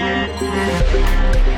Música